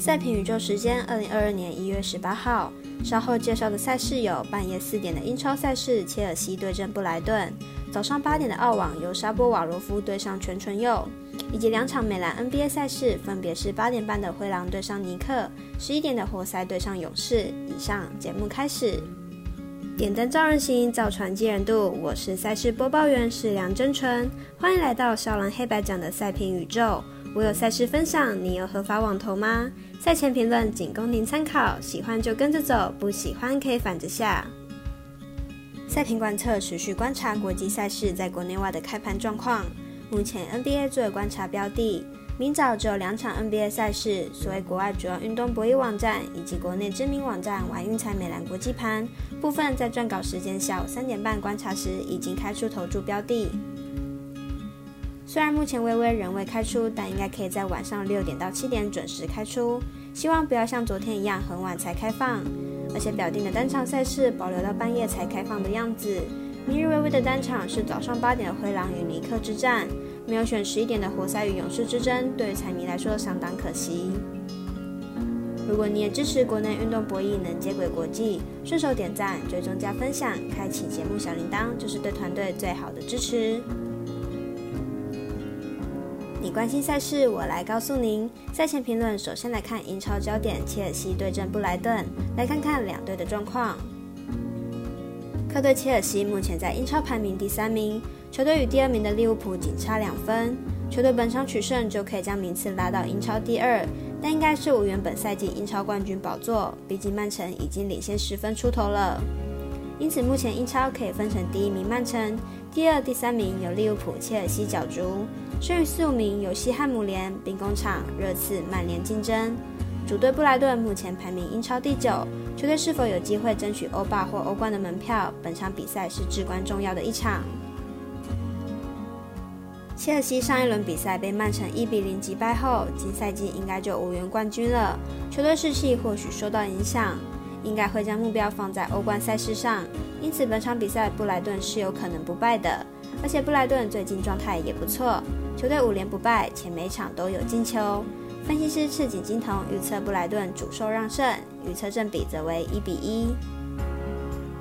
赛评宇宙时间，二零二二年一月十八号。稍后介绍的赛事有：半夜四点的英超赛事，切尔西对阵布莱顿；早上八点的澳网，由沙波瓦罗夫对上全纯佑；以及两场美兰 NBA 赛事，分别是八点半的灰狼对上尼克，十一点的活塞对上勇士。以上节目开始。点灯照人心，造船济人度。我是赛事播报员是梁真纯，欢迎来到少狼黑白奖的赛评宇宙。我有赛事分享，你有合法网投吗？赛前评论仅供您参考，喜欢就跟着走，不喜欢可以反着下。赛评观测持续观察国际赛事在国内外的开盘状况。目前 NBA 作为观察标的，明早只有两场 NBA 赛事，所谓国外主要运动博弈网站以及国内知名网站玩运彩美兰国际盘部分，在撰稿时间下午三点半观察时已经开出投注标的。虽然目前微微仍未开出，但应该可以在晚上六点到七点准时开出。希望不要像昨天一样很晚才开放，而且表定的单场赛事保留到半夜才开放的样子。明日微微的单场是早上八点的灰狼与尼克之战，没有选十一点的活塞与勇士之争，对于彩迷来说相当可惜。如果你也支持国内运动博弈能接轨国际，顺手点赞、追踪加分享、开启节目小铃铛，就是对团队最好的支持。你关心赛事，我来告诉您。赛前评论，首先来看英超焦点，切尔西对阵布莱顿，来看看两队的状况。客队切尔西目前在英超排名第三名，球队与第二名的利物浦仅差两分，球队本场取胜就可以将名次拉到英超第二，但应该是无缘本赛季英超冠军宝座，毕竟曼城已经领先十分出头了。因此目前英超可以分成第一名曼城，第二、第三名有利物浦、切尔西角逐。剩余四五名有西汉姆联、兵工厂、热刺、曼联竞争。主队布莱顿目前排名英超第九，球队是否有机会争取欧霸或欧冠的门票？本场比赛是至关重要的一场。切尔西上一轮比赛被曼城一比零击败后，今赛季应该就无缘冠军了，球队士气或许受到影响，应该会将目标放在欧冠赛事上。因此，本场比赛布莱顿是有可能不败的，而且布莱顿最近状态也不错。球队五连不败，且每场都有进球。分析师赤井金童预测布莱顿主受让胜，预测正比则为一比一。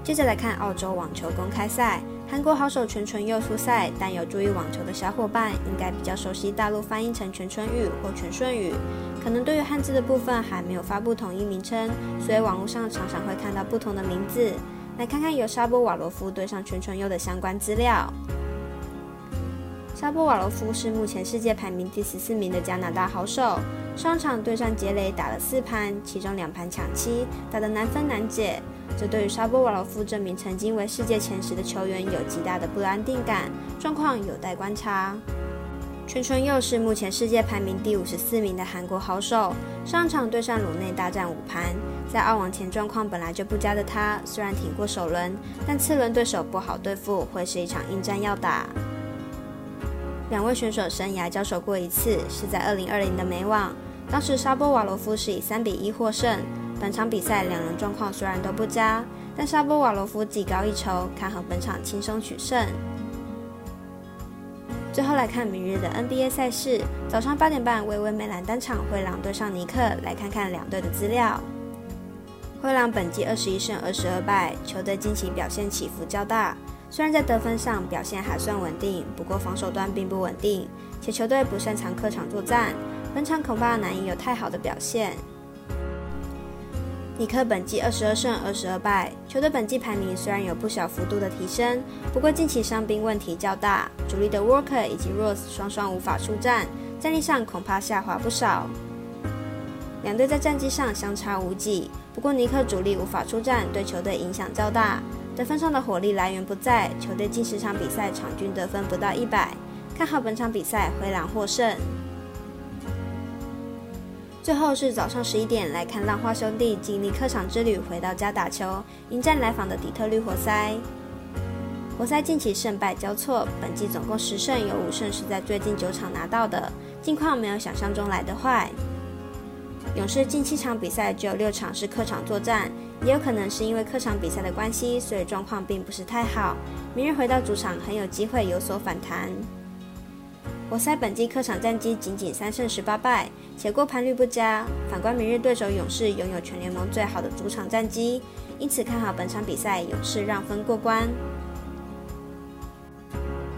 接着来看澳洲网球公开赛，韩国好手全纯佑出赛，但有注意网球的小伙伴应该比较熟悉大陆翻译成全春玉或全顺宇，可能对于汉字的部分还没有发布统一名称，所以网络上常常会看到不同的名字。来看看由沙波瓦罗夫对上全纯佑的相关资料。沙波瓦罗夫是目前世界排名第十四名的加拿大好手，上场对上杰雷打了四盘，其中两盘抢七，打得难分难解。这对于沙波瓦罗夫这名曾经为世界前十的球员有极大的不安定感，状况有待观察。全春佑是目前世界排名第五十四名的韩国好手，上场对上鲁内大战五盘，在澳网前状况本来就不佳的他，虽然挺过首轮，但次轮对手不好对付，会是一场硬战要打。两位选手生涯交手过一次，是在二零二零的美网，当时沙波瓦罗夫是以三比一获胜。本场比赛两人状况虽然都不佳，但沙波瓦罗夫技高一筹，看好本场轻松取胜。最后来看明日的 NBA 赛事，早上八点半，微微美兰单场灰狼对上尼克，来看看两队的资料。灰狼本季二十一胜二十二败，球队近期表现起伏较大。虽然在得分上表现还算稳定，不过防守端并不稳定，且球队不擅长客场作战，本场恐怕难以有太好的表现。尼克本季二十二胜二十二败，球队本季排名虽然有不小幅度的提升，不过近期伤兵问题较大，主力的 Walker 以及 Rose 双双无法出战，战力上恐怕下滑不少。两队在战绩上相差无几，不过尼克主力无法出战，对球队影响较大。得分上的火力来源不在，球队近十场比赛场均得分不到一百，看好本场比赛灰狼获胜。最后是早上十一点来看浪花兄弟经历客场之旅回到家打球，迎战来访的底特律活塞。活塞近期胜败交错，本季总共十胜有五胜是在最近九场拿到的，近况没有想象中来的坏。勇士近七场比赛只有六场是客场作战。也有可能是因为客场比赛的关系，所以状况并不是太好。明日回到主场，很有机会有所反弹。活塞本季客场战绩仅仅三胜十八败，且过盘率不佳。反观明日对手勇士，拥有全联盟最好的主场战绩，因此看好本场比赛勇士让分过关。